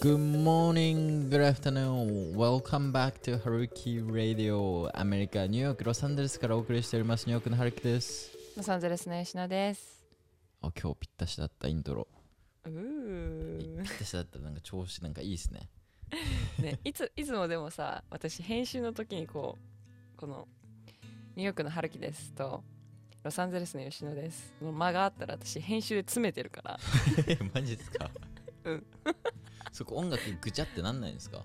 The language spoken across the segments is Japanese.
Good morning, good afternoon. Welcome back to Haruki Radio. アメリカ、ニューヨーク、ロサンゼルスからお送りしております。ニューヨークのハルキです。ロサンゼルスの吉野です。あ、今日ぴったしだったイントロ。うぴーったしだったなんか調子なんかいいですね。ね、いついつもでもさ私編集の時にこうこのニューヨークの春樹ですとロサンゼルスの吉野です。の間があったら私編集で詰めてるから。マジですか？うん。そこ音楽ぐちゃってなんないんですか？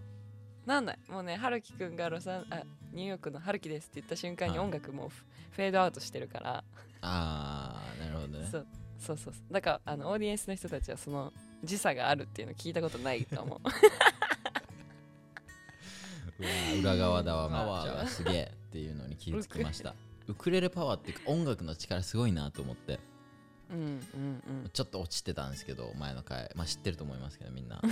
なんない。もうね春樹くんがロサンあニューヨークの春樹ですって言った瞬間にはい。音楽もうフフェードアウトしてるから、あー、なるほどね。そうそうそうだからあのオーディエンスの人たちはその時差があるっていうの聞いたことないと思う。うわー裏側だわ、まあすげえっていうのに気づきました。ウクレレパワーっていうか音楽の力すごいなと思って。うんうんうん。ちょっと落ちてたんですけど前の回。まあ知ってると思いますけどみんな。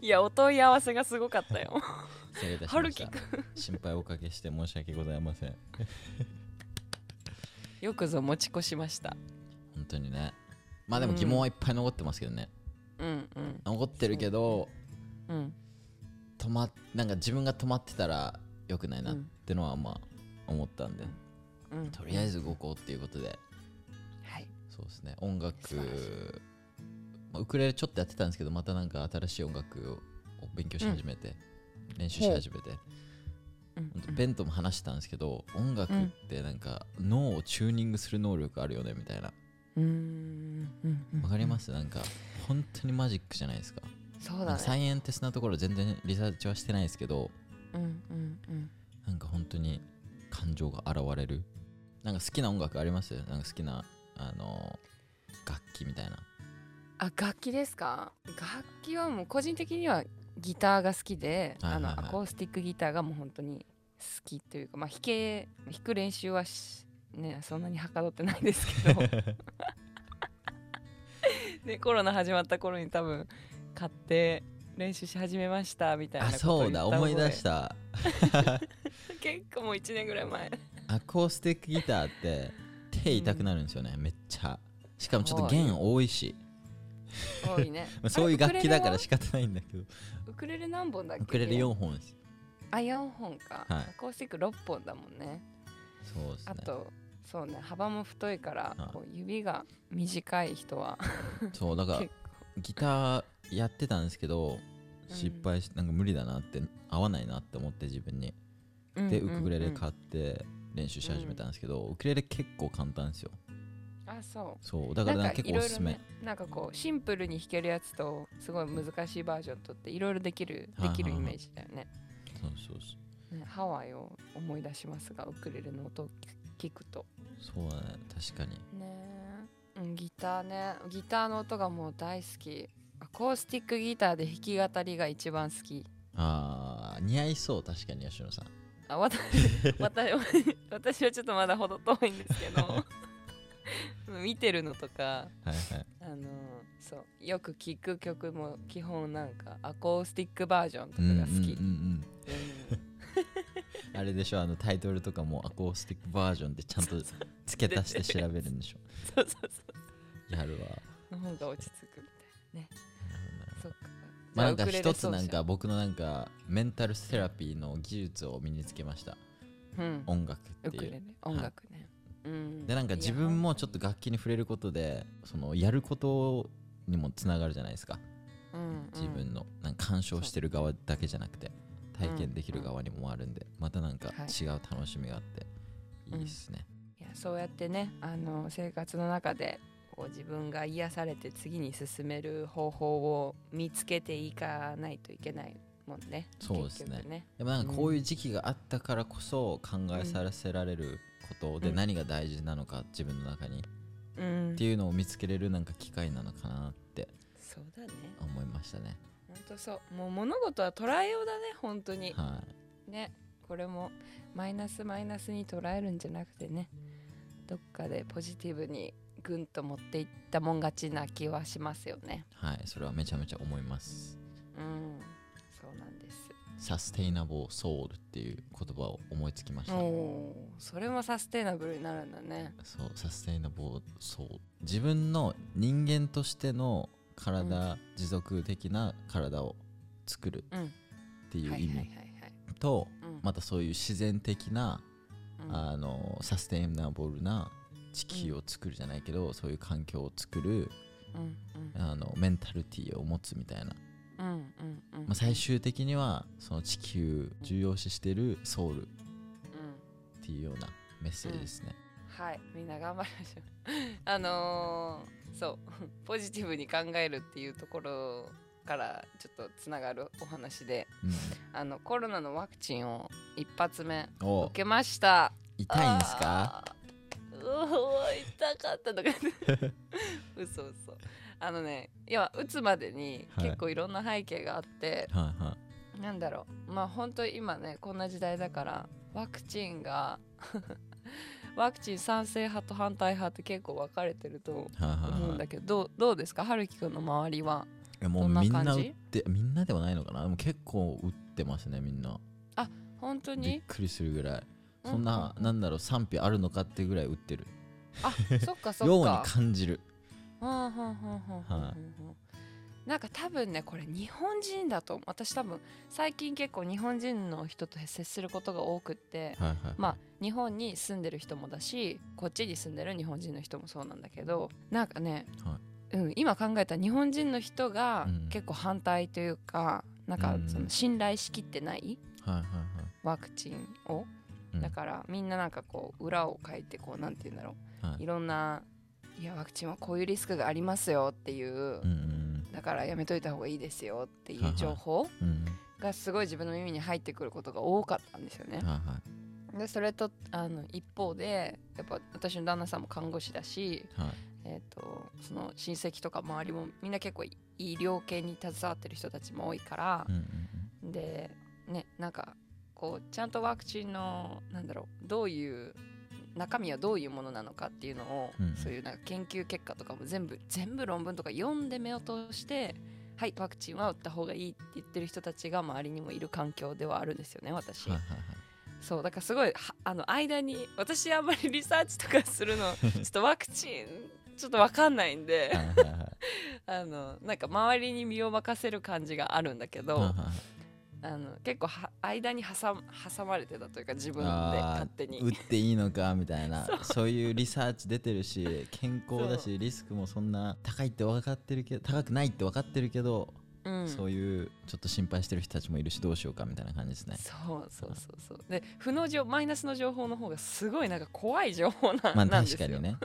いやお問い合わせがすごかったよ。失礼いたしました。心配をおかけして申し訳ございません。よくぞ持ち越しました。本当にね。まあでも疑問はいっぱい残ってますけどね、うんうん。残ってるけどうん。止まなんか自分が止まってたらよくないなってのはまあ思ったんで、うん。とりあえず動こうっていうことで。はい。そうですね。音楽まあ、ウクレレちょっとやってたんですけどまたなんか新しい音楽を勉強し始めて、練習し始めて。う。ん。ベンとも話してたんですけど音楽ってなんか脳をチューニングする能力あるよねみたいな。うん。うん。うん。わかります？なんか本当にマジックじゃないですか。そうだね。サイエンティスなところ全然リサーチはしてないですけどうんうんうん。なんか本当に感情が現れる。なんか好きな音楽ありますなんか好きなあの楽器みたいな。あ楽器ですか？楽器はもう個人的にはギターが好きで、はいはいはい。あのアコースティックギターがもう本当に好きというかまあ弾け弾く練習はしねそんなにはかどってないですけど。でコロナ始まった頃に多分買って練習し始めましたみたいなあことをそうだ。思い出した結構もう1年ぐらい前。アコースティックギターって手痛くなるんですよね、めっちゃ。しかもちょっと弦多いし。多いね。まあそういう楽器だから仕方ないんだけど。ウクレレ何本だっけ？ウクレレ4本です。あ4本か、はい。アコースティック6本だもんね。そうですね。あとそうね幅も太いから、はい。こう指が短い人は。そうだから 結ギターやってたんですけどうん失敗し、なんか無理だなって合わないなって思って自分に。構でウクレレ買って練習し始めたんですけど、ウクレレ結構簡単ですよ。あそそうだうから結構おすすめ、ねなんかこうシンプルに弾けるやつとすごい難しいバージョンとっていろいろできるできるイメージだよね。そうそうそう。ねハワイを思い出しますがウクレレの音を聞くと。そうだね確かに。ね。えうんギターね。ギターの音がもう大好きアコースティックギターで弾き語りが一番好き。あー似合いそう確かに吉野さん。あ 私私私はちょっとまだほど遠いんですけど。見てるのとかはいはい。あのそうよく聴く曲も基本なんかアコースティックバージョンとかが好き、あれでしょあのタイトルとかもアコースティックバージョンでちゃんと付け足して調べるんでしょ。そうそうそやるわ。うの方が落ち着くみたいなねまあなんか一つなんか僕のなんかメンタルセラピーの技術を身につけました。うん。音楽っていう。音楽ね、うん。でなんか自分もちょっと楽器に触れることでそのやることにもつながるじゃないですか。うんうん。自分の。なんか鑑賞してる側だけじゃなくて体験できる側にもあるんでまたなんかはい。違う楽しみがあっていいですね、いやそうやってねあの生活の中でこう自分が癒されて次に進める方法を見つけていかないといけないもんねそうですね。ね。でもなんかこういう時期があったからこそ考えさせられることでうん。何が大事なのか自分の中にうん。っていうのを見つけれるなんか機会なのかなってそうだね。思いましたね。本当そう。もう物事は捉えようだね本当に。はい。ね。これもマイナスマイナスに捉えるんじゃなくてね。どっかでポジティブにぐんと持っていったもん勝ちな気はしますよね。はいそれはめちゃめちゃ思います。うんそうなんです。サステイナブルソウルっていう言葉を思いつきました。おそれもサステイナブルになるんだね。そうサステイナブルソウル。自分の人間としての体、持続的な体を作るうん。っていう意味はい。とうん。またそういう自然的なうん。あのサステイナブルな地球を作るじゃないけど、そういう環境を作るうんあのメンタリティを持つみたいな、うんうんうん。うんまあ、最終的にはその地球重要視してるソウルっうんていうようなメッセージですね、はい。みんな頑張りましょう。あのー、そう。ポジティブに考えるっていうところからちょっとつながるお話であのコロナのワクチンを一発目受けました。痛いんですか？痛かったとか嘘嘘。あのねいや打つまでにはい。結構いろんな背景があって、はいはなんだろう。まあ本当今ねこんな時代だからワクチンが ワクチン賛成派と反対派って結構分かれてると思うんはい。だけどどうどうですか？春樹くんの周りは。どんなみんな感じ打ってみんなではないのかな？でも結構打ってますねみんな。びっ本当に？くりするぐらい。うんそんな、なんだろう賛否あるのかってぐらい打ってる。あそっかそ ようにっか感じる。なんか多分ねこれ日本人だと私多分最近結構日本人の人と接することが多くってはいはいまあ日本に住んでる人もだしこっちに住んでる日本人の人もそうなんだけどなんかね、はうん、今考えたら日本人の人がうん。結構反対というか、なんかうん。その信頼しきってないはいはい。ワクチンを、だからみんななんかこう裏を書いてこうなんて言うんだろう、はい。いろんないやワクチンはこういうリスクがありますよっていう、うんうんだからやめといた方がいいですよっていはいうはい。情報がすごい自分の耳に入ってくることが多かったんですよね。でそれとあの一方でやっぱ私の旦那さんも看護師だし、はい。えー、とその親戚とか周りもみんな結構医療系に携わってる人たちも多いからうん、うん。でねなんかこうちゃんとワクチンのなんだろうどういう中身はどういうものなのかっていうのを、うんうん。そういうなんか研究結果とかも全部全部論文とか読んで目を通してはいワクチンは打った方がいいって言ってる人たちが周りにもいる環境ではあるんですよね私、はいはいはい。そうだからすごいはあの間に私あんまりリサーチとかするの ちょっとワクチンちょっと分かんないんで あのなんか周りに身を任せる感じがあるんだけど、あの結構は間に挟ま挟まれてたというか自分で勝手に。打っていいのかみたいな そう。いうリサーチ出てるし健康だしリスクもそんな高いって分かってるけど高くないって分かってるけど、うん、そういうちょっと心配してる人たちもいるしどうしようかみたいな感じですね。そうそうそうそう。で負の情マイナスの情報の方がすごいなんか怖い情報な,、まあなんですよ。確かにね。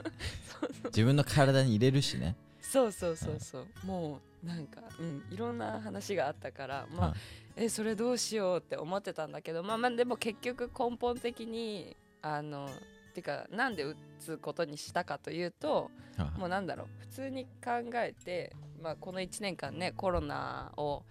自分の体に入れるしね。そうそうそうそう。もうなんか、うん、いろんな話があったからまあ、はいえそれどうしようって思ってたんだけどまあまあでも結局根本的にあのてかなんで打つことにしたかというとはいもうなんだろう。普通に考えて、まあ、この1年間ねコロナを、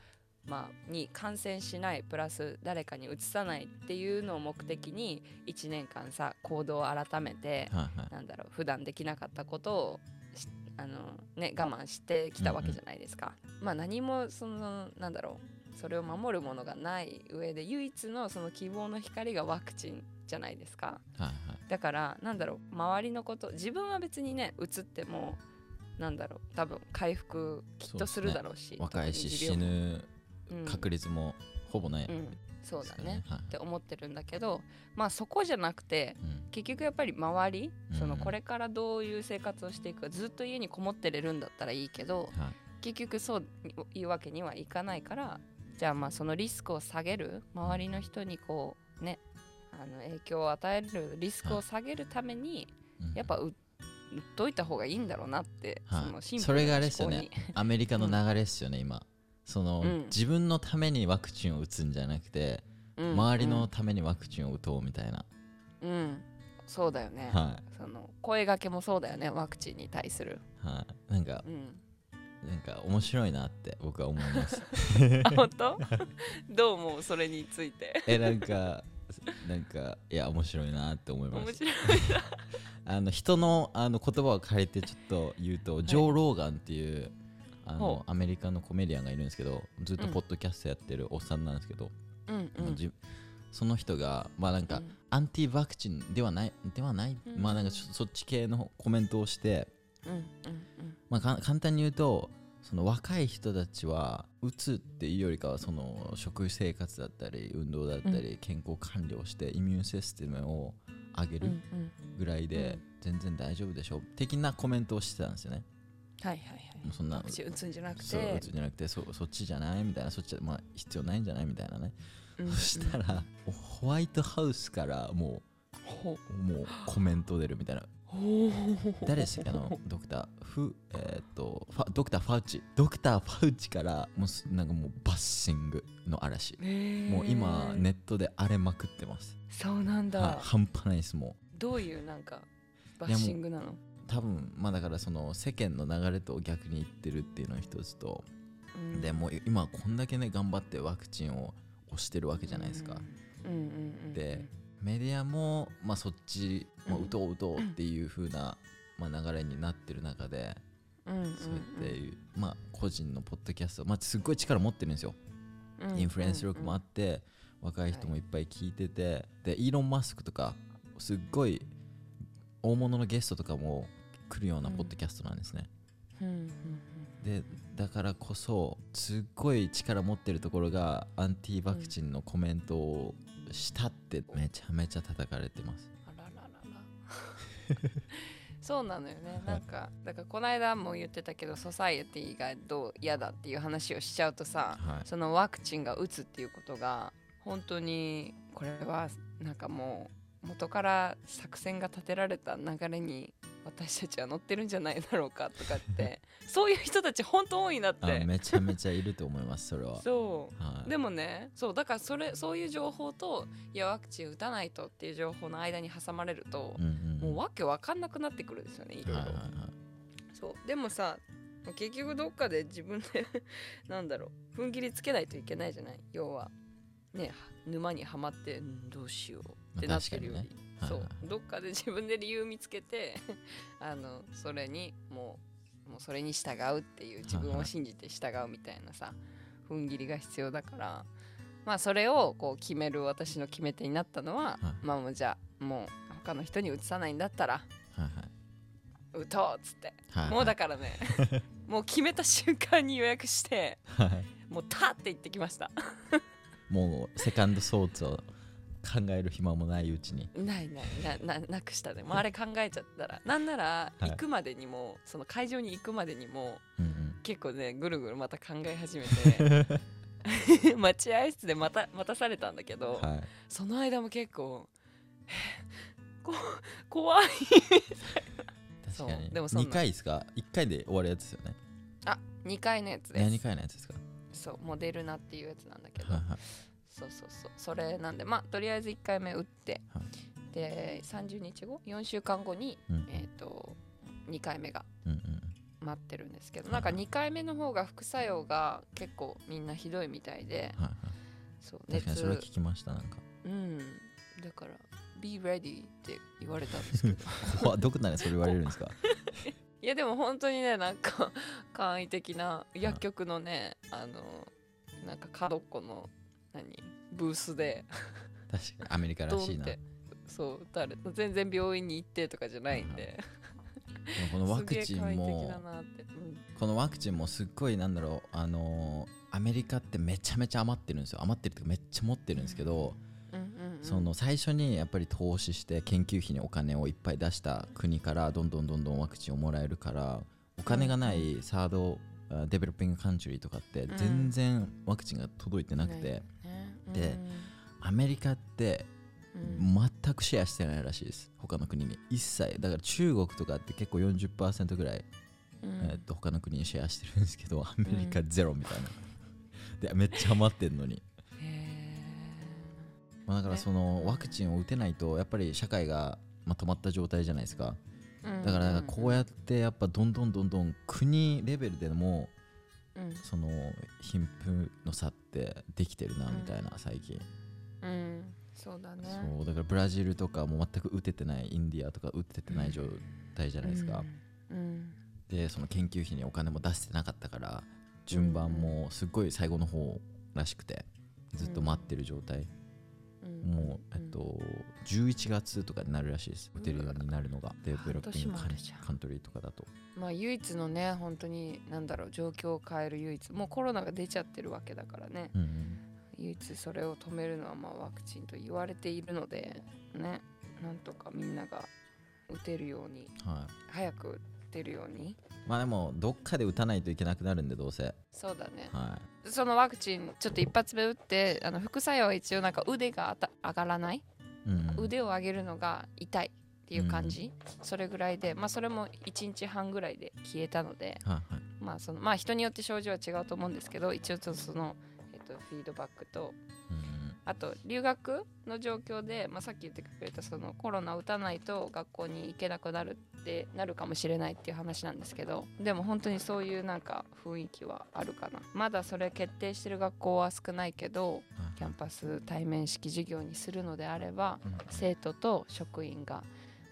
まあ、に感染しないプラス誰かにうつさないっていうのを目的に1年間さ行動を改めて、なんだろう普段できなかったことをしあの、ね、我慢してきたわけじゃないですか。まあ何もそのなんだろうそれを守るものがない上で唯一のその希望の光がワクチンじゃないですか。はいはい。だからなんだろう周りのこと自分は別にねうつってもなんだろう多分回復きっとするだろうし若いし死ぬうん。確率もほぼない、うん、そうだね。はい。って思ってるんだけどまあそこじゃなくてうん。結局やっぱり周りそのうんこれからどういう生活をしていくかずっと家にこもってれるんだったらいいけどはい。結局そういうわけにはいかないからじゃあまあそのリスクを下げる周りの人にこうねあの影響を与えるリスクを下げるためにうん。やっぱう売っといた方がいいんだろうなって、はい。そのシンプそれがあれですよね。アメリカの流れですよね、今。その、うん。自分のためにワクチンを打つんじゃなくて、うん。周りのためにワクチンを打とうみたいな、うん、うんそうだよね、はその声掛けもそうだよねワクチンに対する、いはい。なんかうん、なんか面白いなって僕は思います。あ 本当？どう思う？それについて。えなんかなんかいや面白いなって思います。面白い あの人のあの言葉を借りてちょっと言うと、ジョー・ローガンっていうあほのアメリカのコメディアンがいるんですけどずっとうん。ポッドキャストやってるおっさんなんですけど、うんうその人がまあなんか、うん。アンティワクチンではないではない、うん。まあなんかそっち系のコメントをして、まあ、か簡単に言うとその若い人たちはうつっていうよりかはその食生活だったり運動だったり健康管理をしてイミューンシステムを上げるぐらいで全然大丈夫でしょ的なコメントをしてたんですよね。はいはいはいそんな打つんじゃなくそうてうつじゃなくてそそっちじゃないみたいなそっちはまあ必要ないんじゃないみたいなね、うんそしたらホワイトハウスからもほう。もうコメント出るみたいな。ほ誰でしたっけあのドクターフえーっとファドクターファウチ。ドクターファウチからもうすなんかもうバッシングの嵐。もう今ネットで荒れまくってます、そうなんだ、はい、半端ないですもどういうなんかバッシングなの？う多分まあだからその世間の流れと逆に言ってるっていうのが一つと、うん。でもう今こんだけね頑張ってワクチンを押してるわけじゃないですか、うんうんうんうん。でメディアも、まあ、そっち、まあ、うん打とう打とうっていう風な、まあ、流れになってる中で、そうやってまあ、個人のポッドキャスト、まあ、すっごい力持ってるんですよ、インフルエンス力もあって、若い人もいっぱい聞いてて、でイーロン・マスクとかすっごい大物のゲストとかも来るようなポッドキャストなんですね、うんうんうん。でだからこそすっごい力持ってるところがアンティワクチンのコメントをしたってめちゃめちゃ叩かれてます、あらららら。そうなのよね。なんかだからこの間も言ってたけどソサイエティがどう嫌だっていう話をしちゃうとさはい。そのワクチンが打つっていうことが本当にこれはなんかもう元から作戦が立てられた流れに私たちは乗ってるんじゃないだろうかとかって そういう人たち本当多いなっあてめちゃめちゃいると思いますそれは。そう。はい、でもねそうだからそれそういう情報といやワクチン打たないとっていう情報の間に挟まれるとう、んうんもうわけわかんなくなってくるんですよねいろいろ、はいはいはい。そう。でもさ結局どっかで自分で なんだろう踏ん切りつけないといけないじゃない？要はね沼にはまってんどうしようってなってるより、まあね。そうはいはい。どっかで自分で理由見つけて あのそれにもうもうそれに従うっていう自分を信じて従うみたいなさ踏ん切りが必要だからまあそれをこう決める私の決め手になったのは、はい。まあもうじゃあもう他の人に移さないんだったらはいはい。打とうっつって。はいもうだからね もう決めた瞬間に予約してはい。もうたって行ってきました。もうセカンドソーツを考える暇もないうちに。ないないなななくしたね。もうあれ考えちゃったら。なんならはい。行くまでにも、その会場に行くまでにもうんうん。結構ねぐるぐるまた考え始めて。待合室でまた待たされたんだけど、はい。その間も結構えこ怖い確かに。そうでもそんな。2回ですか？1回で終わるやつですよね。あ2回のやつで何す回のやつですか？そうモデルナっていうやつなんだけど、はいはいそうそうそう。それなんでまあとりあえず1回目打って、はで30日後4週間後に、うん。えっ、と2回目がうんうん。待ってるんですけどはいなんか2回目の方が副作用が結構みんなひどいみたいではいはい。そう確かにそれは聞きましたなんか。うん。だから「be ready」って言われたんですけど。どこならそれ言われるんですか？いやでも本当にねなんか簡易的な薬局のねあのなんか角っこの何？ブースで。確かにアメリカらしいな。でドンって。そう誰？全然病院に行ってとかじゃないんで。もこのワクチンもだなって、うんこのワクチンもすっごいなんだろう。あのーアメリカってめちゃめちゃ余ってるんですよ。余ってるっていうかめっちゃ持ってるんですけど、うんうんうんその最初にやっぱり投資して研究費にお金をいっぱい出した国からどんどんどんどんワクチンをもらえるからお金がないサードあデベロッピングカントリーとかってうん。全然ワクチンが届いてなくて、アメリカってうん。全くシェアしてないらしいです。他の国に。一切。だから中国とかって結構40%ぐらい、うん。えーっと他の国にシェアしてるんですけどアメリカゼロみたいな、でめっちゃ余ってんのに、へまあ、だからそのワクチンを打てないとやっぱり社会が、まあ、止まった状態じゃないですか。ーだからこうやってやっぱどんどんどんどん国レベルでもうん。その貧富の差ってできてるなみたいな最近、うん。そうだね。そうだからブラジルとかも全く打ててないインディアとか打ててない状態じゃないですか、うん。でその研究費にお金も出してなかったから順番もすっごい最後の方らしくてずっと待ってる状態、うんもう、えっと、11月とかになるらしいです。打てるようになるのが。デベロッピングカントリーとかだと。まあ唯一のね本当になんだろう状況を変える唯一。もうコロナが出ちゃってるわけだからね。うんうん。唯一それを止めるのはまあワクチンと言われているのでね。なんとかみんなが打てるようにはい。早く打てるようにまあでもどっかで打たないといけなくなるんでどうせ。そうだね。はそのワクチンちょっと一発目打ってあの副作用は一応なんか腕があた上がらない？い、うん。うん、腕を上げるのが痛いっていう感じ、それぐらいでまあそれも1日半ぐらいで消えたのでまあそのまあ人によって症状は違うと思うんですけど一応ちょっとその、えっと、フィードバックとうんうんあと留学の状況で、まあ、さっき言ってくれたそのコロナを打たないと学校に行けなくなるってなるかもしれないっていう話なんですけどでも本当にそういうなんか雰囲気はあるかな。まだそれ決定してる学校は少ないけどはいキャンパス対面式授業にするのであればうん。生徒と職員が、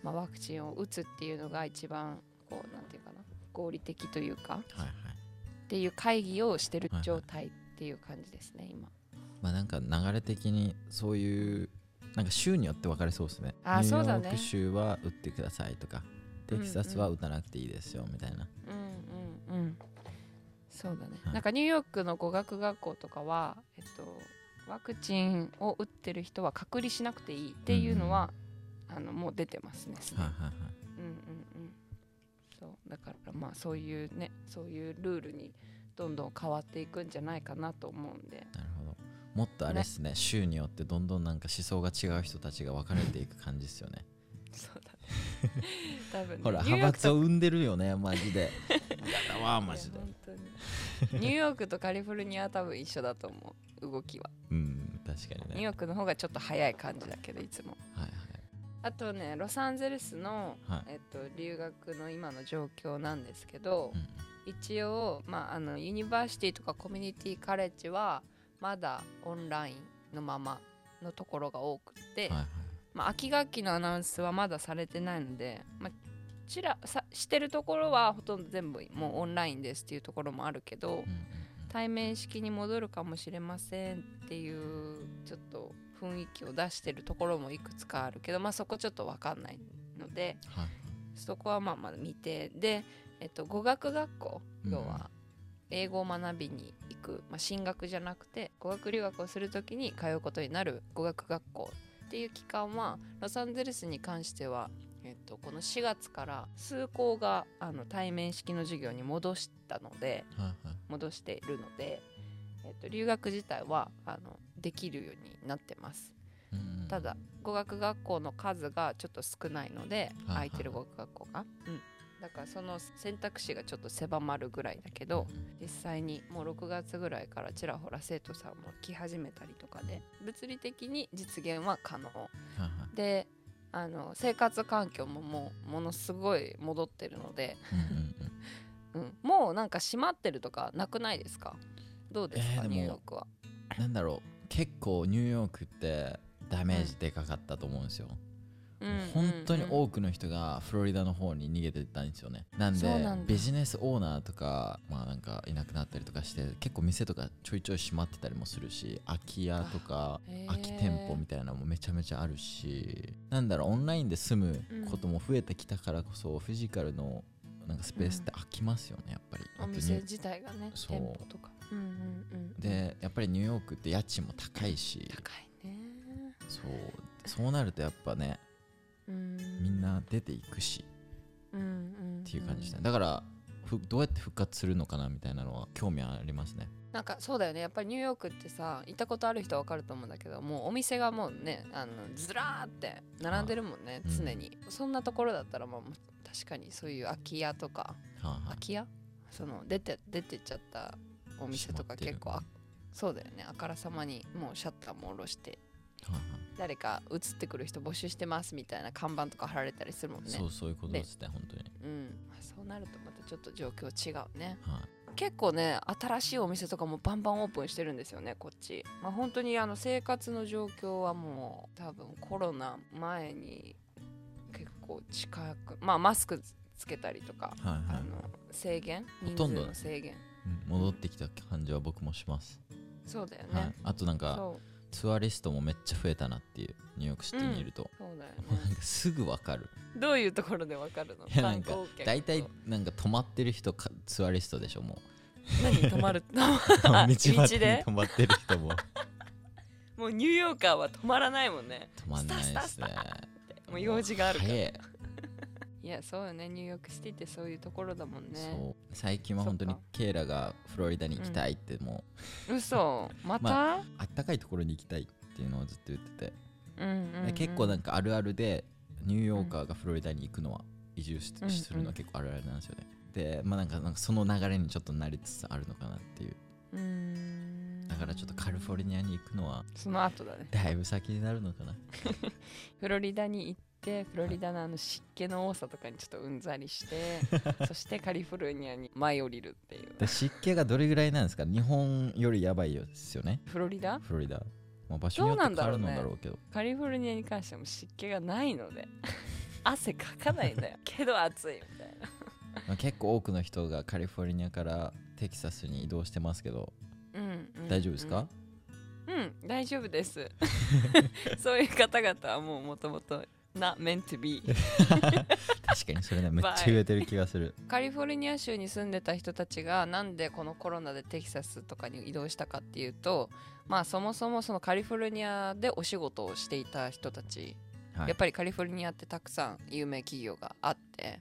まあ、ワクチンを打つっていうのが一番こうなんていうかな合理的というかはいはい。っていう会議をしてる状態っていう感じですね今。まあなんか流れ的にそういうなんか州によって分かれそうですね。あニューヨそうだね。ーク州は打ってくださいとかテキサスは打たなくていいですよみたいな、うんうんうん。そうだね、はい。なんかニューヨークの語学学校とかは、えっと、ワクチンを打ってる人は隔離しなくていいっていうのは、あのもう出てますね。はいはいはい。うんうんうん。そう。だからまあそういうねそういうルールにどんどん変わっていくんじゃないかなと思うんで。なるほどもっとあれですね州によってどんどんなんか思想が違う人たちが分かれていく感じですよね。そうだね。多分ね。ほら派閥を生んでるよねマジで。やだわマジでいや本当に。ニューヨークとカリフォルニアは多分一緒だと思う動きは。うん確かにニューねヨークの方がちょっと早い感じだけどいつも。はいあとねロサンゼルスの、はい。えっと、留学の今の状況なんですけど、はい、一応、まあ、あのユニバーシティとかコミュニティカレッジはまだオンラインのままのところが多くて、うん、はいはい。まあ、秋学期のアナウンスはまだされてないので、まあ、ちらさしてるところはほとんど全部もうオンラインですっていうところもあるけど対面式に戻るかもしれませんっていうちょっと雰囲気を出してるところもいくつかあるけど、まあ、そこちょっと分かんないのでうんはい。そこはまあまだ未定で、えっと、語学学校うん。要は英語を学びに行く、まあ、進学じゃなくて語学留学をするときに通うことになる語学学校っていう期間はロサンゼルスに関しては、えっと、この4月から数校があの対面式の授業に戻したのではいはい。戻しているので、えっと、留学自体はあのできるようになってます。ただ語学学校の数がちょっと少ないのではい。空いてる語学学校が、うん、だからその選択肢がちょっと狭まるぐらいだけど実際にもう6月ぐらいからちらほら生徒さんも来始めたりとかで物理的に実現は可能。であの生活環境ももうものすごい戻ってるので、うんもうなんか閉まってるとかなくないですか？どうですか、えーニューヨークは。なんだろう。結構ニューヨークってダメージでかかったと思うんですよ、うん本当にうん。多くの人がフロリダの方に逃げてったんですよね。なんでビジネスオーナーとかまあなんかいなくなったりとかして結構店とかちょいちょい閉まってたりもするし空き家とか空き店舗みたいなのもめちゃめちゃあるし。なんだろうオンラインで住むことも増えてきたからこそ、フィジカルのなんかスペースって空きますよねやっぱり。お店自体がね店舗とか。うんうんうんでやっぱりニューヨークって家賃も高いし。高いね。そう。そうなるとやっぱねうんみんな出ていくしうんうんっていう感じですね。だからふどうやって復活するのかなみたいなのは興味ありますね。なんかそうだよね。やっぱりニューヨークってさ行ったことある人は分かると思うんだけどもうお店がもうねあのずらーって並んでるもんねうん。常に、そんなところだったらまあ確かにそういう空き家とかはあ、は空き家？その出て出てっちゃったお店とか結構あそうだよね。あからさまにもうシャッターも下ろして。あはあ。は誰か移ってくる人募集してますみたいな看板とか貼られたりするもんね。あそうそういうことですね本当に。うん、まあそうなるとまたちょっと状況違うね。はい。結構ね新しいお店とかもバンバンオープンしてるんですよねこっち、まあ、本当にあの生活の状況はもう多分コロナ前に結構近くまあマスクつけたりとか、はいはいあの制限？人数ほとんどの制限。うん戻ってきた感じは僕もします。そうだよはい。ね、、あとなんかそうツアリストもめっちゃ増えたなっていうニューヨークシティにいると、そうだよね。なんかすぐわかる。どういうところでわかるの？いやなんか大体なんか泊まってる人かツアリストでしょも何？泊まる？道端に泊まってる人も。もうニューヨーカーは止まらないもんね。泊まんないですね。もう用事があるから。早いいやそうよね。ニューヨークシティってそういうところだもんね。そう。最近は本当にケイラがフロリダに行きたいっても嘘。また、まうあったかいところに行きたいっていうのをずっと言ってて、うんうんうん、結構なんかあるあるでニューヨーカーがフロリダに行くのは移住しうん。するのは結構あるあるなんですよね。でまあなんかなんかその流れにちょっとなりつつあるのかなっていう。うーん。だからちょっとカリフォルニアに行くのはその後だね。だいぶ先になるのかな。フロリダに行ってフロリダのあの湿気の多さとかにちょっとうんざりして そしてカリフォルニアに舞い降りるっていう。で湿気がどれぐらいなんですか？日本よりやばいですよね。フロリダ？フロリダ、まあ、場所によって変わるのだろうけど。カリフォルニアに関しても湿気がないので 汗かかないんだよ。けど暑いみたいな。まあ、結構多くの人がカリフォルニアからテキサスに移動してますけど。うんうん大丈夫ですか、うん大丈夫です。そういう方々はもうもともと not meant to be. 確かにそれねめっちゃ言えてる気がする。カリフォルニア州に住んでた人たちがなんでこのコロナでテキサスとかに移動したかっていうとまあそもそもそのカリフォルニアでお仕事をしていた人たち、はい。やっぱりカリフォルニアってたくさん有名企業があって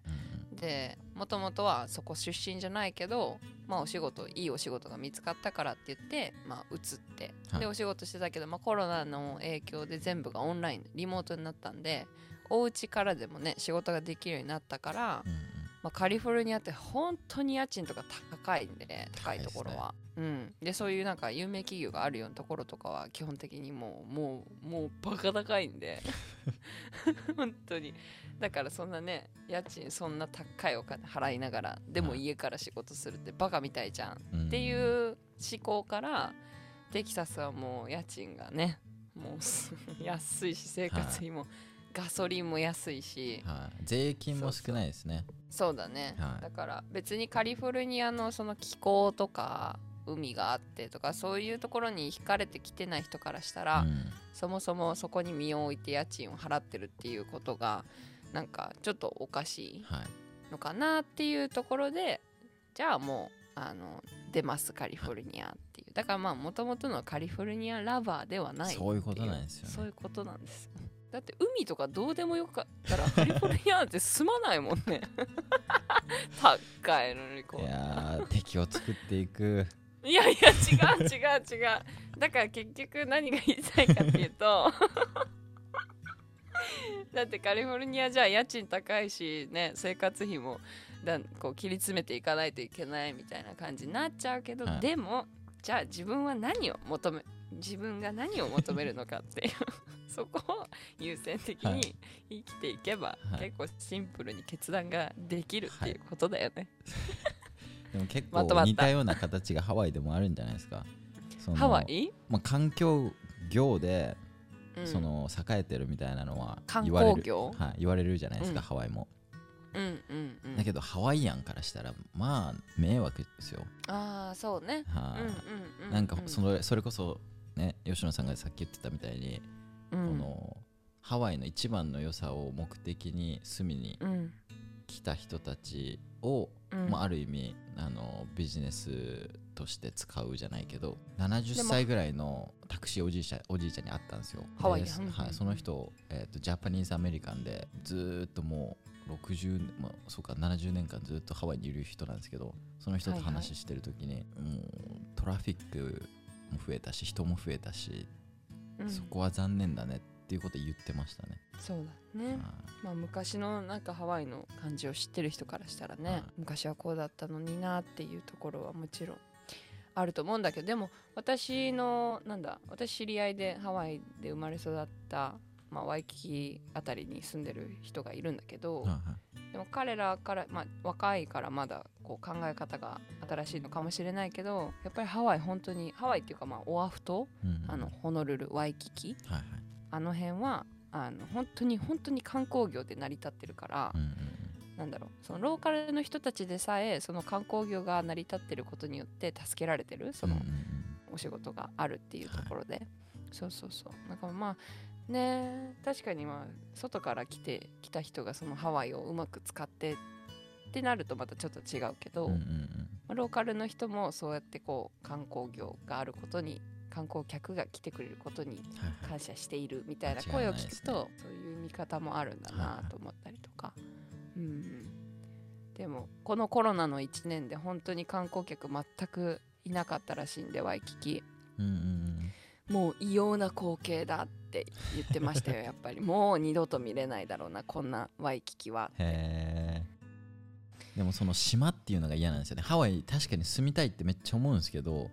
うん。でもともとはそこ出身じゃないけどまあお仕事いいお仕事が見つかったからって言ってまあ移って、はい。でお仕事してたけど、まあ、コロナの影響で全部がオンラインリモートになったんでお家からでもね仕事ができるようになったから、うんうん。まあ、カリフォルニアって本当に家賃とか高いんでね高いところは、うん、でそういうなんか有名企業があるようなところとかは基本的にもうもうもうバカ高いんで。本当に。だからそんなね家賃そんな高いお金払いながらでもはい家から仕事するってバカみたいじゃん、うんっていう思考からテキサスはもう家賃がねもうす安いし生活費も、ガソリンも安いし、はい、税金も少ないですね。そうだね、はい。だから別にカリフォルニアのその気候とか海があってとかそういうところに惹かれてきてない人からしたら、うん。そもそもそこに身を置いて家賃を払ってるっていうことがなんかちょっとおかしいはい。のかなっていうところでじゃあもうあの出ますカリフォルニアっていう。だからまあもともとのカリフォルニアラバーではないそういうことなんですよね。そういうことなんですだって海とかどうでもよかったらカリフォルニアなんて住まないもんね。高いのにこいうやー敵を作っていくいやいや違う違う違う。だから結局何が言いたいかっていうと だってカリフォルニアじゃ家賃高いしね生活費もだんこう切り詰めていかないといけないみたいな感じになっちゃうけど、はい。でもじゃあ自分は何を求め自分が何を求めるのかっていう そこを優先的はい。に生きていけば、はい。結構シンプルに決断ができるっていうことだよね、でも結構似たような形がハワイでもあるんじゃないですか。そのハワイ、まあ、環境業でうん。その栄えてるみたいなのは観言われる、はい、言われるじゃないですか、うん。ハワイも。うんうんうん。だけどハワイアンからしたらまあ迷惑ですよ、ああそうね。はい。うんうんうんなんかそのそれこそね吉野さんがさっき言ってたみたいに、うん。このハワイの一番の良さを目的に住みにうん来た人たちを、うん。まあ、ある意味あのビジネスとして使うじゃないけど70でも歳ぐらいのタクシーおじいちゃんおじいちゃんに会ったんですよ。ハワイはい、その人、えー、とジャパニーズアメリカンでずーっともう60、まあ、そうか70年間ずっとハワイにいる人なんですけどその人とはいはい話してる時に、もうトラフィックも増えたし人も増えたし、うん。そこは残念だねっていうこと言ってましたね、そうだね。はいまあ昔のなんかハワイの感じを知ってる人からしたらね、はい。昔はこうだったのになっていうところはもちろんあると思うんだけどでも私のなんだ私知り合いでハワイで生まれ育った、まあ、ワイキキあたりに住んでる人がいるんだけど、でも彼らから、まあ、若いからまだこう考え方が新しいのかもしれないけどやっぱりハワイ本当にハワイっていうかまあオアフ島うんうん。あのホノルルワイキキはいはい。あの辺はあの本当に本当に観光業で成り立ってるから、うんなんだろうそのローカルの人たちでさえその観光業が成り立ってることによって助けられてるその、お仕事があるっていうところで、そうそうそう。だからまあね確かにまあ外から来て来た人がそのハワイをうまく使ってってなるとまたちょっと違うけど、うんうんうん。まあローカルの人もそうやってこう観光業があることに観光客が来てくれることに感謝しているみたいな声を聞くと、そういう見方もあるんだなと思ったりとか、うんうん、でもこのコロナの1年で本当に観光客全くいなかったらしいんでワイキキ。うんうんうん。もう異様な光景だって言ってましたよ やっぱり。もう二度と見れないだろうなこんなワイキキはでもその島っていうのが嫌なんですよね。ハワイ確かに住みたいってめっちゃ思うんですけど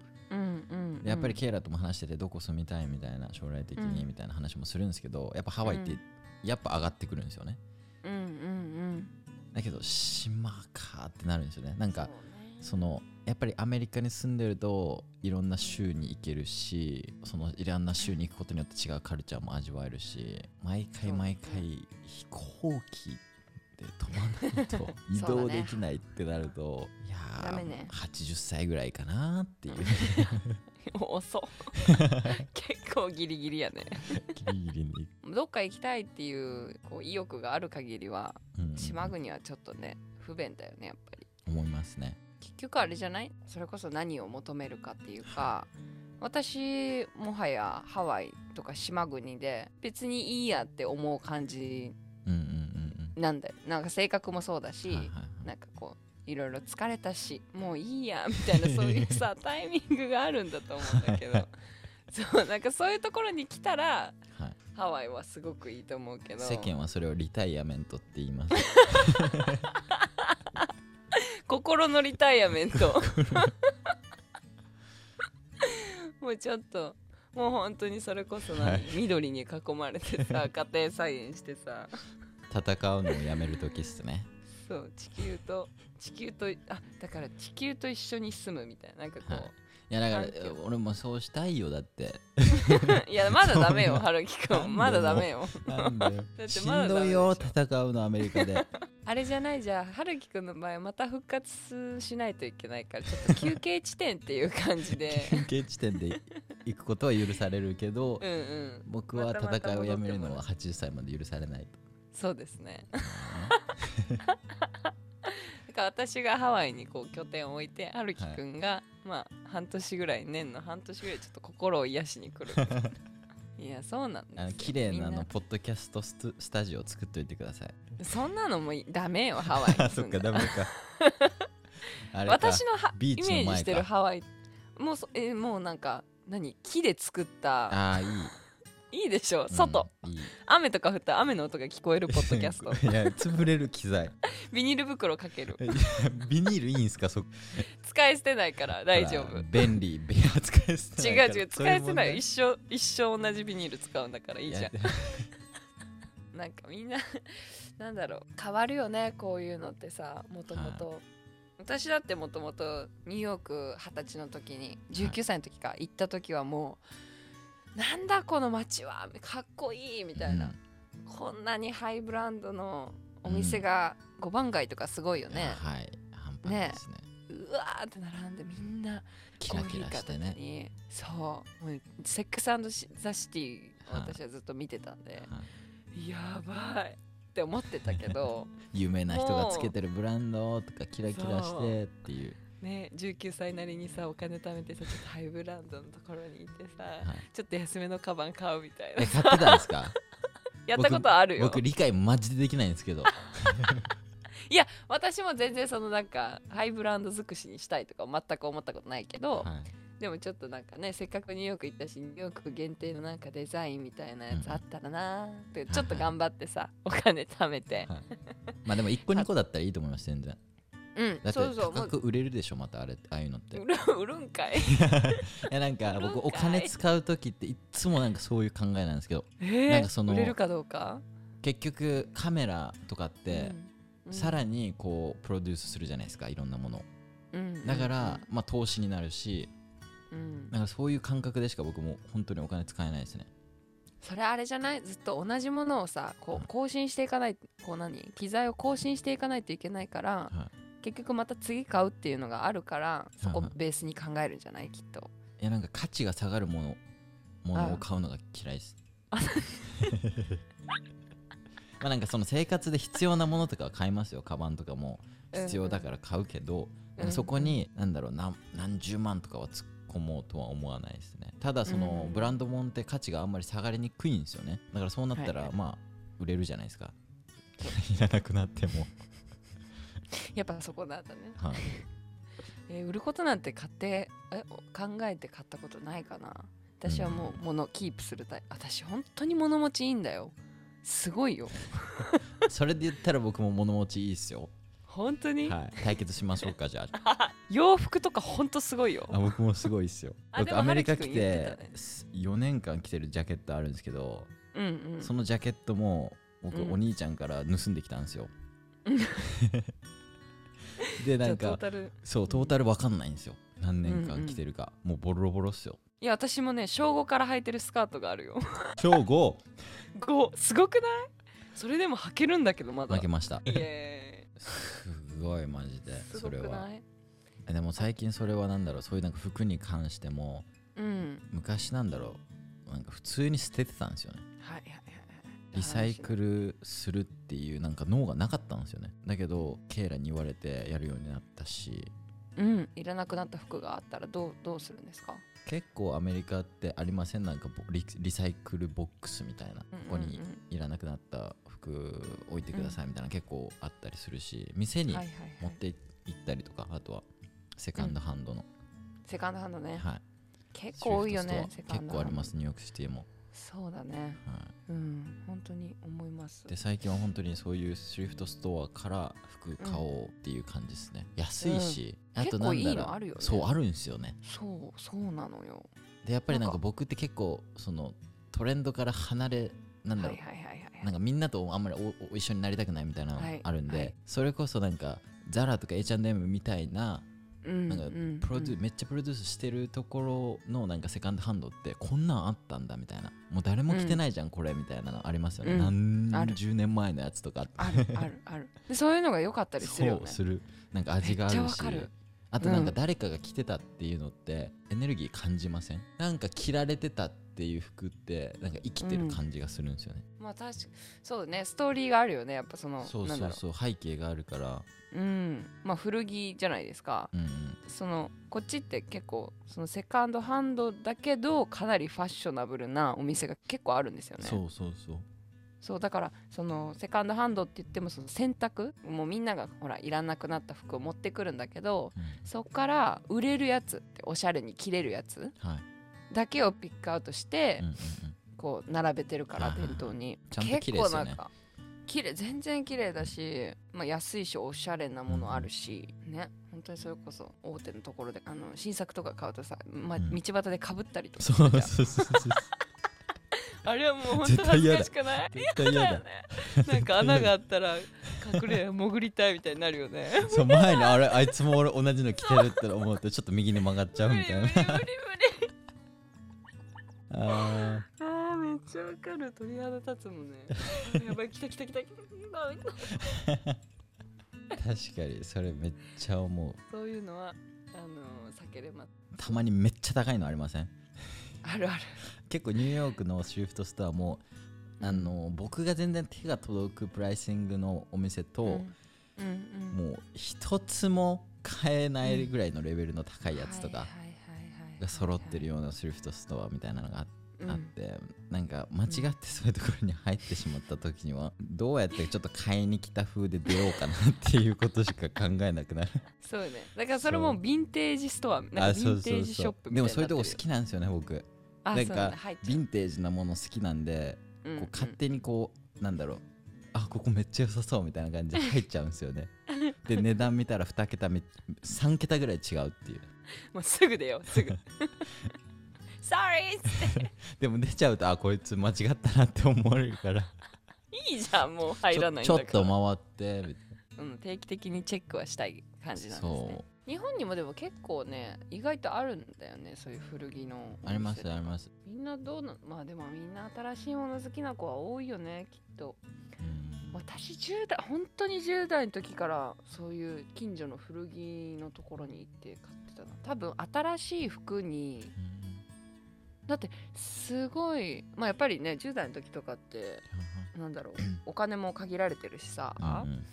やっぱりケイラとも話しててどこ住みたいみたいな将来的にうん。みたいな話もするんですけどやっぱハワイってうん。やっぱ上がってくるんですよね。うんうんうん。だけど島かってなるんですよね。なんかそのやっぱりアメリカに住んでるといろんな州に行けるしそのいろんな州に行くことによって違うカルチャーも味わえるし毎回毎回飛行機で飛ばないと 移動できないってなると、いやね。80歳ぐらいかなっていう 遅っ。結構ギリギリやね。ギリギリに、どっか行きたいっていうこう意欲がある限りはうん。島国はちょっとね不便だよねやっぱり。思いますね。結局あれじゃない？それこそ何を求めるかっていうか私もはやハワイとか島国で別にいいやって思う感じうんうんうんなんだよ。なんか性格もそうだし、うんはいはいはい。なんかこういろいろ疲れたしもういいやみたいなそういうさ タイミングがあるんだと思うんだけど。そうなんかそういうところに来たらはい。ハワイはすごくいいと思うけど。世間はそれをリタイアメントって言います。心のリタイアメント。もうちょっともう本当にそれこそ何、はい。緑に囲まれてさ家庭菜園してさ。戦うのをやめるときっすねそう地球と地球とあだから地球と一緒に住むみたいな。なんかこう、はい。いやだから俺もそうしたいよだって。い、やまだダメよ 春樹くなんまだダメよ。なんでてしんどいよ戦うのアメリカで。あれじゃないじゃあ春樹くんの場合はまた復活しないといけないからちょっと休憩地点っていう感じで。休憩地点で行くことは許されるけどうんうん。僕は戦いをやめるのは戻ってもら80歳まで許されないとそうですね。だ から私がハワイにこう拠点を置いて春樹くんが、まあ半年ぐらい年の半年ぐらいちょっと心を癒しに来る。いやそうなんですよ。あの綺麗なあのポッドキャストスタジオを作っといてください。そんなのもいダメよ ハワイそっからダメか。私のはイメージしてるハワイ。もうそえもうなんか何？木で作ったああいいいいでしょ外、うんいい。雨とか降ったら雨の音が聞こえるポッドキャスト。いや潰れる機材。ビニール袋かける。いやビニールいいんすか？そ使い捨てないから大丈夫。便利。便利使い捨て違うないから。違う使い捨てない。一そ生一生同じビニール使うんだからいいじゃん。なんかみんななんだろう。変わるよねこういうのってさもともと私だってもともとニューヨーク二十歳の時に19歳の時か行った時はもうなんだこの街はかっこいいみたいな、うん。こんなにハイブランドのお店が5番街とかすごないはい。半端ないですね。うわーって並んでみんなキラキラしてね。そう。もうセックスザ・シティ私はずっと見てたんで、はい。やばいって思ってたけど。有名な人がつけてるブランドとかキラキラしてっていう、ね19歳なりにさお金貯めてさちょっとハイブランドのところに行ってさ、はい、ちょっと安めのカバン買うみたいな。え買ってたんですか？やったことあるよ。僕理解マジでできないんですけど。いや私も全然そのなんかハイブランド尽くしにしたいとか全く思ったことないけど、はい。でもちょっとなんかねせっかくニューヨーク行ったしニューヨーク限定のなんかデザインみたいなやつあったらなーってちょっと頑張ってさお金貯めて。はい。まあでも1個2個だったらいいと思います全然うん。だってそうそう。く売れるでしょまたあれああいうのって。い 売る売るんかい。やなんか僕お金使う時っていっつもなんかそういう考えなんですけど。えーなんかその売れるかどうか？結局カメラとかって、うん。さらにこうプロデュースするじゃないですかいろんなもの。をうんだから、まあ投資になるしうん。なんかそういう感覚でしか僕も本当にお金使えないですね。それあれじゃない？ずっと同じものをさこう更新していかないこう何？機材を更新していかないといけないからは結局また次買うっていうのがあるからそこベースに考えるんじゃない？きっと。いやなんか価値が下がるものものを買うのが嫌いです。まあなんかその生活で必要なものとかは買いますよ。カバンとかも必要だから買うけど、なんかそこに何だろう何何十万とかは突っ込もうとは思わないですね。ただそのうん。ブランド物って価値があんまり下がりにくいんですよね。だからそうなったらまあ売れるじゃないですか。いらなくなっても、やっぱそこなんだね、はい、えー売ることなんて買ってえ考えて買ったことないかな。私はもう物キープするタイプ。私本当に物持ちいいんだよ。すごいよ。それで言ったら僕も物持ちいいっすよ、本当に、はい、対決しましょうかじゃあ。洋服とか本当すごいよ。あ僕もすごいっすよ。僕アメリカ来ててたね。4年間着てるジャケットあるんですけど、うんうん。そのジャケットも僕、うん。お兄ちゃんから盗んできたんですよ。うん でなんかそうトータルわかんないんですよ。何年間着てるか、もうボロボロっすよ。いや私もね小5から履いてるスカートがあるよ。今日5 5すごくない？それでも履けるんだけどまだ。負けました。イエすごいマジでそれは。でも最近それはなんだろう？そういうなんか服に関してもうん。昔なんだろう？なんか普通に捨ててたんですよね。はいはいリサイクルするっていうなんか脳がなかったんですよね。だけどケイラに言われてやるようになったし。うんいらなくなった服があったらどうどうするんですか？結構アメリカってありません？なんかボリリサイクルボックスみたいな。ここにうんうん。いらなくなった服置いてくださいみたいな結構あったりするし。店に持って行ったりとかあとはセカンドハンドの、セカンドハンドね。はい。結構多いよね結構あります。ニューヨークシティも、そうだね。はうん本当に思います。い、で最近は本当にそういうスウィフトストアから服買おうっていう感じですね、安いし、あとなんだろう。結構いいのあるよね。そうあるんですよね。そうそうなのよ。でやっぱりなんか僕って結構そのトレンドから離れなんだろう、はいはいはいはいなんかみんなとあんまりおお一緒になりたくないみたいなのあるんで、はいそれこそなんかザラとか H&M みたいなうんなんかうんプロデュ、うん。めっちゃプロデュースしてるところのなんかセカンドハンドってこんなんあったんだみたいな。もう誰も着てないじゃん、これみたいなのありますよね、何十年前のやつとかあるあるある。でそういうのが良かったりするよね。そうする。なんか味があるし。あとなんかうん。誰かが着てたっていうのってエネルギー感じません？なんか着られてたっていう服ってなんか生きてる感じがするんですよね、まあ確かそうだねストーリーがあるよねやっぱそのそうそうそう。背景があるからううん。まあ古着じゃないですか。うんうん。そのこっちって結構そのセカンドハンドだけどかなりファッショナブルなお店が結構あるんですよね。そうそうそう。そうだからそのセカンドハンドって言ってもその洗濯もうみんながほらいらなくなった服を持ってくるんだけどうん。そっから売れるやつっておしゃれに着れるやつはい。だけをピックアウトして、うんうんこう並べてるからはいはいはい。店頭に。結構なんか綺麗全然綺麗だし、まあ、安いしおしゃれなものあるし、ね。本当にそれこそ大手のところであの新作とか買うとさ、まあ、うん。道端でかぶったりとかそうん。そうそうそう。あれはもう本当恥ずかしくない？絶対嫌だ。よね。なんか穴があったら隠れ潜りたいみたいになるよね。そう前にあれあいつも俺同じの着てるって思うとちょっと右に曲がっちゃうみたいな。あ あーめっちゃわかる鳥肌立つもんね。やばい来た来た来た。来た来たー確かにそれめっちゃ思う。そういうのはあの避けれまたまにめっちゃ高いのありません？あるある。結構ニューヨークのシフトストアもあの僕が全然手が届くプライシングのお店と、うん。うんうん。もう一つも買えないぐらいのレベルの高いやつとかが揃ってるようなスリフトストアみたいなのがあうんあって、なんか間違ってそういうところに入ってしまった時にはどうやってちょっと買いに来た風で出ようかなっていうことしか考えなくなる。そうね。だからそれもヴィンテージストアなんかヴィンテージショップでもそういうとこ好きなんですよね僕。あなんかヴィンテージなもの好きなんで、ううんこう勝手にこうなんだろう。あここめっちゃ良さそうみたいな感じで入っちゃうんですよね。で値段見たら2桁め3桁ぐらい違うっていう。もうすぐ出ようすぐ Sorry. でも出ちゃうとあこいつ間違ったなって思われるから。いいじゃんもう入らないんちょだから。ちょっと回って。みたいうん、定期的にチェックはしたい感じななんですね。そ日本にもでも結構ね意外とあるんだよねそういう古着のおう店ありますあります。みんなどうなまあでもみんな新しいもの好きな子は多いよねきっと。うん。私10代本当に10代の時からそういう近所の古着のところに行って買ってたの。多分新しい服にだってすごいまあやっぱりね10代の時とかってなんだろうお金も限られてるしさ、うんうん。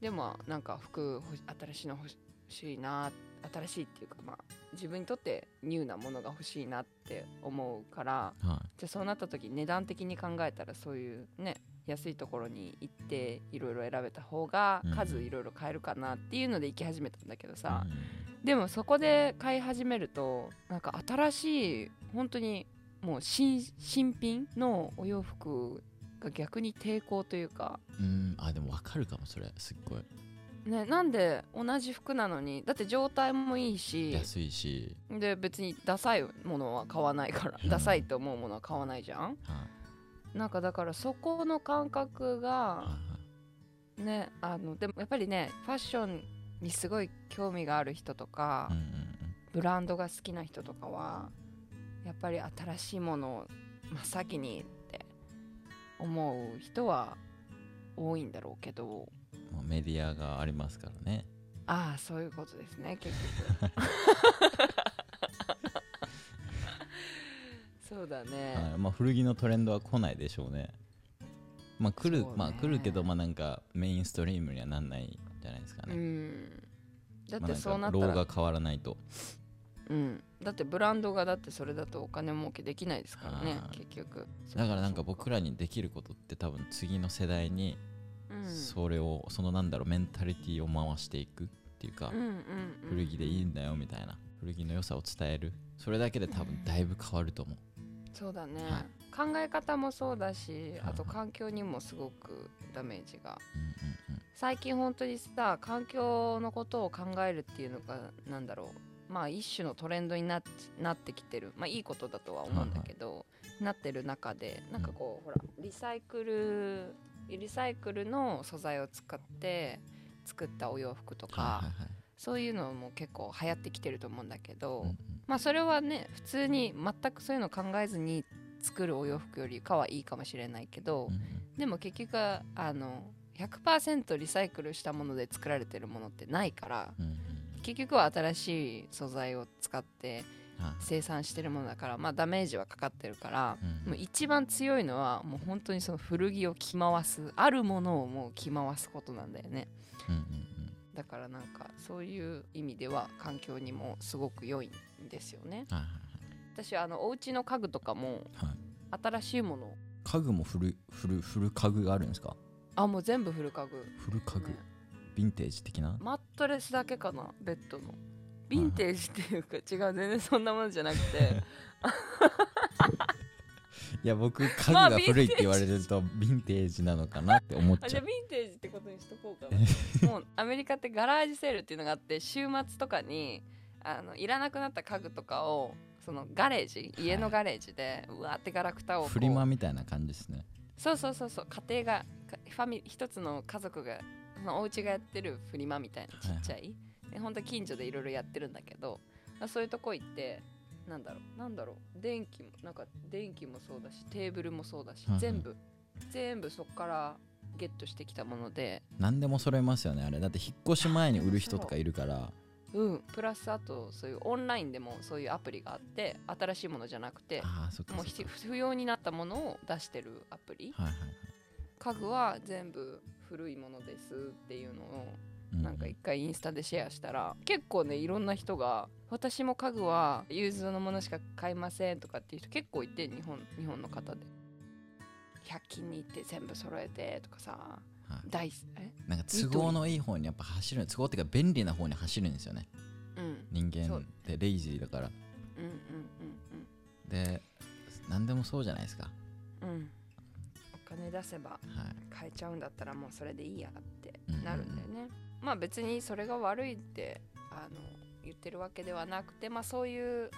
でもなんか服新しいの欲しいな新しいっていうかまあ自分にとってニューなものが欲しいなって思うからはじゃあそうなった時値段的に考えたらそういうね安いところに行っていろいろ選べた方がうん。数いろいろ買えるかなっていうので行き始めたんだけどいさ、うん。でもそこで買い始めるとなんか新しい本当にもう新新品のお洋服が逆に抵抗というか。うん。あでも分かるかもそれ。すっごい。ねなんで同じ服なのにだって状態もいいし。安いし、で別にダサいものは買わないから。うん。ダサいと思うものは買わないじゃん。はいなんかだからそこの感覚がねあのでもやっぱりねファッションにすごい興味がある人とか、うんうんブランドが好きな人とかはやっぱり新しいものを真っ先にって思う人は多いんだろうけど。メディアがありますからね。ああそういうことですね結局 そうだね、はいまあ、古着のトレンドは来ないでしょうね。まあ来る、ねまあ来るけど、まあなんかメインストリームにはなんないんじゃないですかうね。んだっまあてそうなったら、が変わらないと。うん、だってブランドがだってそれだとお金儲けできないですからね結局だからなんか僕らにできることって多分次の世代にうんそれを、そのなんだろう、メンタリティを回していくっていうかうん、うんうん古着でいいんだよみたいな。古着の良さを伝える。それだけで多分だいぶ変わると思う。そうだね、は考え方もそうだしあとはい環境にもすごくダメージが。うんうん最近本当にさ環境のことを考えるっていうのがなんだろう。まあ一種のトレンドになっなってきてる。まあいいことだとは思うんだけど、なってる中でなんかこう、ほらリサイクルリサイクルの素材を使って作ったお洋服とうん。か、はいはいはい。そういうのも結構流行ってきてると思うんだけど、うんうんまあそれはね普通に全くそういうの考えずに作るお洋服よりかはいいかもしれないけど、うんうん。でも結局あの100%リサイクルしたもので作られてるものってないからうんうん。結局は新しい素材を使ってはい。生産してるものだからまあダメージはかかってるから、うん。もう一番強いのはもう本当にその古着を着回すあるものをもう着回すことなんだよね。うんうんだからなんかそういう意味では環境にもすごく良いんですよね。はいはい私あのお家の家具とかもはい。はい。新しいもの家具も古古古家具があるんですか？あもう全部古家具。古家具、ね。ヴィンテージ的な？マットレスだけかなベッドの。ヴィンテージっていうか違う全然そんなものじゃなくて いや僕 家具まあが古いって言われるとヴィンテージ。なのかなって思っあじゃあちゃうヴィンテージってことにしとこうかな。もうアメリカってガラージセールっていうのがあって週末とかにあのいらなくなった家具とかをそのガレージ家のガレージで、うわーってガラクタをフリマみたいな感じですね。そうそうそうそう家庭がかファミ一つの家族がお家がやってるフリマみたいなちっちゃい、で本当近所でいろいろやってるんだけどそういうとこ行ってなんだろうなんだろう電気もなんか電気もそうだしテーブルもそうだし、はいはい。全部全部そこからゲットしてきたもので。何でも揃えますよねあれ。だって引っ越し前に売る人とかいるから。うん。プラスあとそういうオンラインでもそういうアプリがあって新しいものじゃなくてああそっかもう不要になったものを出してるアプリ。はいはい家具は全部古いものですっていうのをはいなんか一回インスタでシェアしたら結構ねいろんな人が私も家具は融通のものしか買いませんとかっていう人結構いて日本日本の方で。100均に行って全部揃えてとかさはい。大なんか都合のいい方にやっぱ走る都合っていうか便利な方に走るんですよね。うん。人間ってレイジーだから。うんうんで何でもそうじゃないですか。うんうんうん。お金出せばはい。買えちゃうんだったらもうそれでいいやってうんうんうん。なるんだよね、まあ別にそれが悪いってあの言ってるわけではなくてまあそういう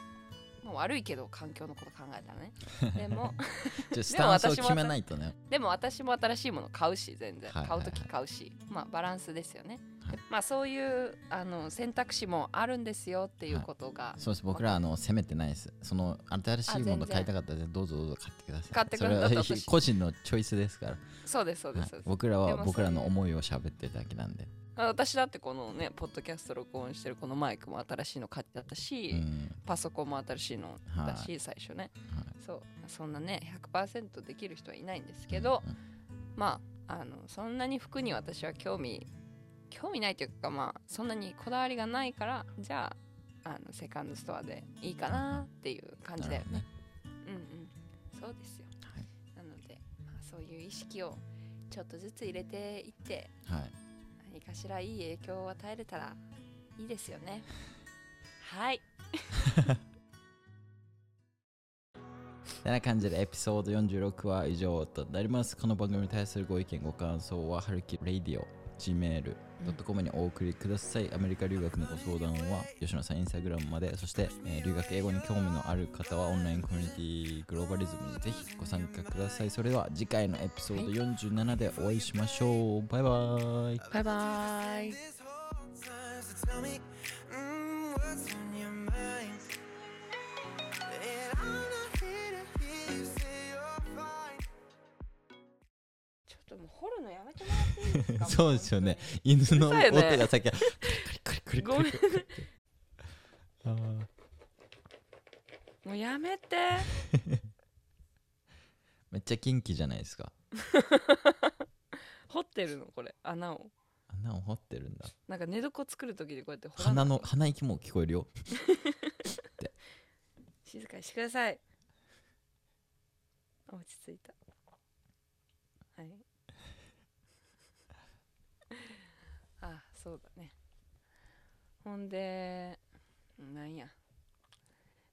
もう悪いけど環境のこと考えたらね。でも スタンスを決めないとね。でも私も新しいもの買うし全然、はいはいはい。買う時買うし。まあバランスですよね。はい。まあそういうあの選択肢もあるんですよっていうことが、そうです。僕らあの責めてないです。その新しいもの買いたかったらどうぞどうぞ買ってください。買ってく個人のチョイスですから、そうですそうです、はい。僕らは僕らの思いを喋ってるだけなんで、あ私だってこのねポッドキャスト録音してるこのマイクも新しいの買ってあったし、うん。パソコンも新しいのだし、はい。最初ね。はい。そう。そんなね100%できる人はいないんですけど、うんまああのそんなに服に私は興味興味ないというかまあそんなにこだわりがないからじゃああのセカンドストアでいいかなっていう感じだよね。うんうん。そうですよ。はい。なので、まあ、そういう意識をちょっとずつ入れていってはい何かしらいい影響を与えれたらいいですよね。はい。てな感じでエピソード46は以上となります。この番組に対するご意見、ご感想は、はるき radio、gmail.com にお送りください。アメリカ留学のご相談は、吉野さんインスタグラムまで、そして、えー留学英語に興味のある方は、オンラインコミュニティグローバリズムにぜひご参加ください。それでは次回のエピソード47でお会いしましょう。バイバイ。バイバイ。掘るのやめてもらっていいですか？そうですよね。犬の音がさっき、カリカリカリカリカリもうやめて。めっちゃ元気じゃないですか。掘ってるのこれ穴を。穴を掘ってるんだ。なんか寝床作る時でこうやって鼻い。の鼻息も聞こえるよ。静かにしてください。落ち着いた。はいそうだね。ほんでなんや。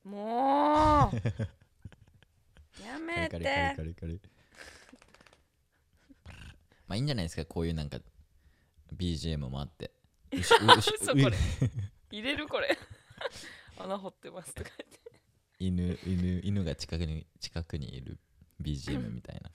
もう！やめカリカリカリてカリカリ。まあいいんじゃないですか、こういうなんか BGM もあって。うしうし嘘これ。入れるこれ。穴掘ってますとか言って。犬犬犬が近くに近くにいる BGM みたいな。